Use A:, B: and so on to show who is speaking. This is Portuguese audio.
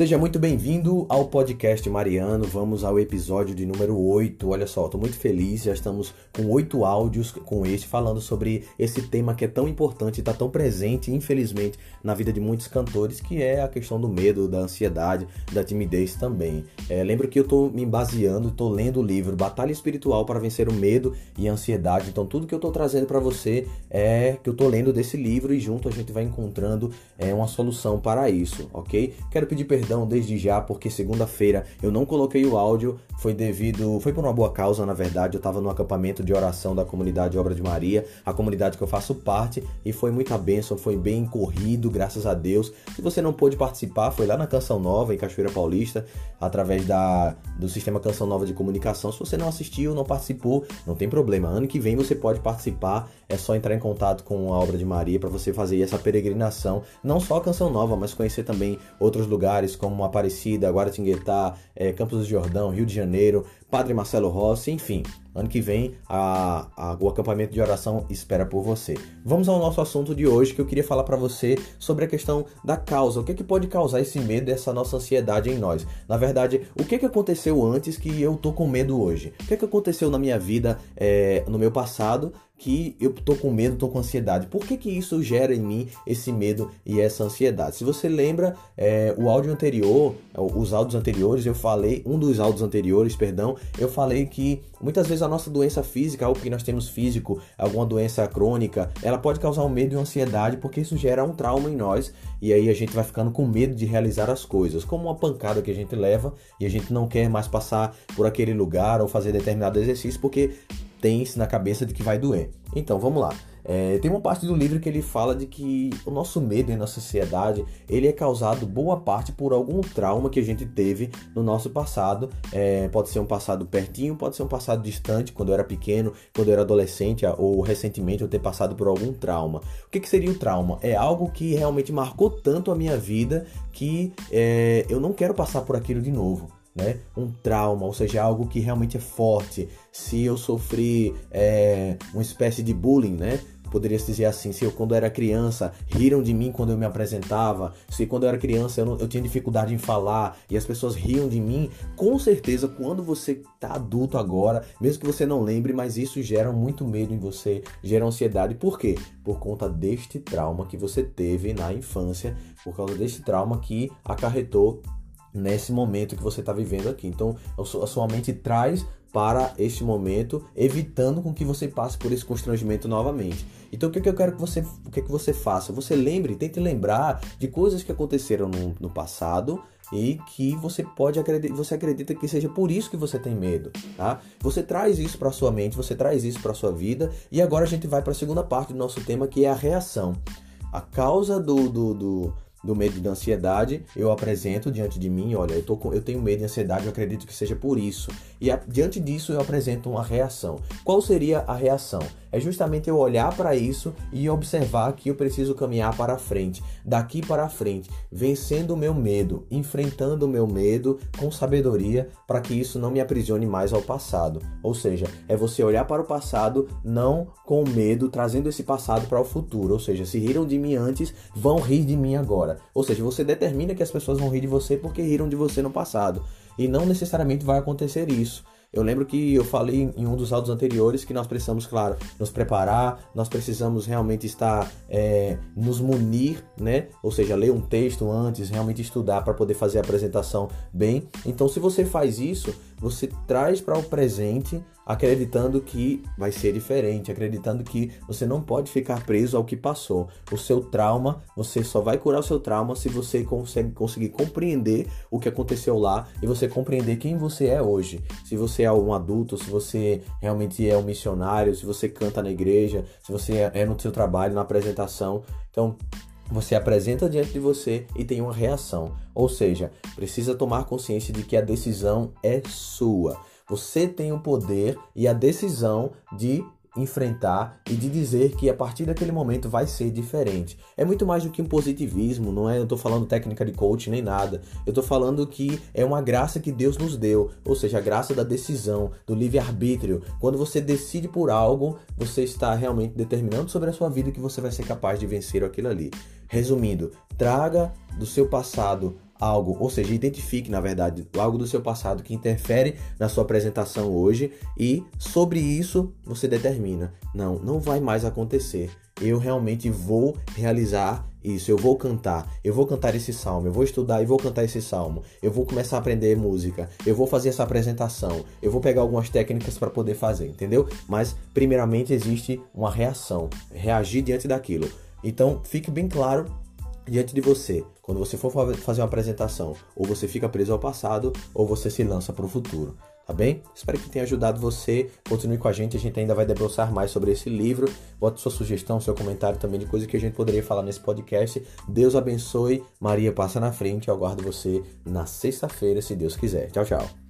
A: Seja muito bem-vindo ao podcast Mariano. Vamos ao episódio de número 8. Olha só, estou muito feliz. Já estamos com oito áudios com este falando sobre esse tema que é tão importante está tão presente, infelizmente, na vida de muitos cantores, que é a questão do medo, da ansiedade, da timidez também. É, lembro que eu estou me baseando, estou lendo o livro Batalha Espiritual para Vencer o Medo e a Ansiedade. Então, tudo que eu estou trazendo para você é que eu estou lendo desse livro e junto a gente vai encontrando é, uma solução para isso, ok? Quero pedir perdão perdão desde já, porque segunda-feira eu não coloquei o áudio, foi devido, foi por uma boa causa, na verdade, eu estava no acampamento de oração da comunidade Obra de Maria, a comunidade que eu faço parte, e foi muita bênção, foi bem corrido, graças a Deus. Se você não pôde participar, foi lá na Canção Nova, em Cachoeira Paulista, através da, do sistema Canção Nova de Comunicação. Se você não assistiu, não participou, não tem problema. Ano que vem você pode participar, é só entrar em contato com a Obra de Maria para você fazer essa peregrinação, não só a Canção Nova, mas conhecer também outros lugares como Aparecida, Guaratinguetá, é, Campos do Jordão, Rio de Janeiro, Padre Marcelo Rossi, enfim. Ano que vem a, a, o acampamento de oração espera por você. Vamos ao nosso assunto de hoje que eu queria falar para você sobre a questão da causa. O que, é que pode causar esse medo, essa nossa ansiedade em nós? Na verdade, o que, é que aconteceu antes que eu tô com medo hoje? O que, é que aconteceu na minha vida, é, no meu passado, que eu tô com medo, tô com ansiedade. Por que, que isso gera em mim esse medo e essa ansiedade? Se você lembra, é, o áudio anterior, os áudios anteriores, eu falei, um dos áudios anteriores, perdão, eu falei que muitas vezes a nossa doença física, algo que nós temos físico, alguma doença crônica, ela pode causar um medo e uma ansiedade porque isso gera um trauma em nós e aí a gente vai ficando com medo de realizar as coisas, como uma pancada que a gente leva e a gente não quer mais passar por aquele lugar ou fazer determinado exercício porque tem isso na cabeça de que vai doer. Então vamos lá. É, tem uma parte do livro que ele fala de que o nosso medo e nossa ansiedade ele é causado boa parte por algum trauma que a gente teve no nosso passado. É, pode ser um passado pertinho, pode ser um passado distante, quando eu era pequeno, quando eu era adolescente ou recentemente eu ter passado por algum trauma. O que, que seria o trauma? É algo que realmente marcou tanto a minha vida que é, eu não quero passar por aquilo de novo né? Um trauma, ou seja, algo que realmente é forte. Se eu sofri é, uma espécie de bullying, né? Poderia se dizer assim, se eu quando era criança riram de mim quando eu me apresentava, se quando eu era criança eu, não, eu tinha dificuldade em falar e as pessoas riam de mim, com certeza quando você está adulto agora, mesmo que você não lembre, mas isso gera muito medo em você, gera ansiedade. Por quê? Por conta deste trauma que você teve na infância, por causa deste trauma que acarretou nesse momento que você está vivendo aqui. Então, a sua mente traz para este momento, evitando com que você passe por esse constrangimento novamente. Então, o que, é que eu quero que você, o que, é que você faça? Você lembre, tente lembrar de coisas que aconteceram no, no passado e que você pode acreditar, você acredita que seja por isso que você tem medo, tá? Você traz isso para sua mente, você traz isso para sua vida e agora a gente vai para a segunda parte do nosso tema que é a reação. A causa do, do, do do medo e da ansiedade, eu apresento diante de mim, olha, eu, tô com, eu tenho medo e ansiedade, eu acredito que seja por isso. E a, diante disso eu apresento uma reação. Qual seria a reação? É justamente eu olhar para isso e observar que eu preciso caminhar para frente, daqui para frente, vencendo o meu medo, enfrentando o meu medo com sabedoria para que isso não me aprisione mais ao passado. Ou seja, é você olhar para o passado não com medo, trazendo esse passado para o futuro. Ou seja, se riram de mim antes, vão rir de mim agora. Ou seja, você determina que as pessoas vão rir de você porque riram de você no passado. E não necessariamente vai acontecer isso. Eu lembro que eu falei em um dos áudios anteriores que nós precisamos, claro, nos preparar, nós precisamos realmente estar, é, nos munir, né? Ou seja, ler um texto antes, realmente estudar para poder fazer a apresentação bem. Então, se você faz isso, você traz para o presente acreditando que vai ser diferente, acreditando que você não pode ficar preso ao que passou. O seu trauma, você só vai curar o seu trauma se você consegue conseguir compreender o que aconteceu lá e você compreender quem você é hoje. Se você é um adulto, se você realmente é um missionário, se você canta na igreja, se você é no seu trabalho, na apresentação. Então, você apresenta diante de você e tem uma reação. Ou seja, precisa tomar consciência de que a decisão é sua. Você tem o poder e a decisão de enfrentar e de dizer que a partir daquele momento vai ser diferente. É muito mais do que um positivismo, não é? Eu tô falando técnica de coach nem nada. Eu tô falando que é uma graça que Deus nos deu, ou seja, a graça da decisão, do livre-arbítrio. Quando você decide por algo, você está realmente determinando sobre a sua vida que você vai ser capaz de vencer aquilo ali. Resumindo, traga do seu passado algo, ou seja, identifique, na verdade, algo do seu passado que interfere na sua apresentação hoje e sobre isso você determina, não, não vai mais acontecer. Eu realmente vou realizar isso, eu vou cantar, eu vou cantar esse salmo, eu vou estudar e vou cantar esse salmo, eu vou começar a aprender música, eu vou fazer essa apresentação, eu vou pegar algumas técnicas para poder fazer, entendeu? Mas primeiramente existe uma reação, reagir diante daquilo. Então fique bem claro diante de você, quando você for fazer uma apresentação, ou você fica preso ao passado, ou você se lança para o futuro tá bem? Espero que tenha ajudado você. Continue com a gente, a gente ainda vai debruçar mais sobre esse livro. Bote sua sugestão, seu comentário também de coisa que a gente poderia falar nesse podcast. Deus abençoe. Maria passa na frente. Eu aguardo você na sexta-feira, se Deus quiser. Tchau, tchau.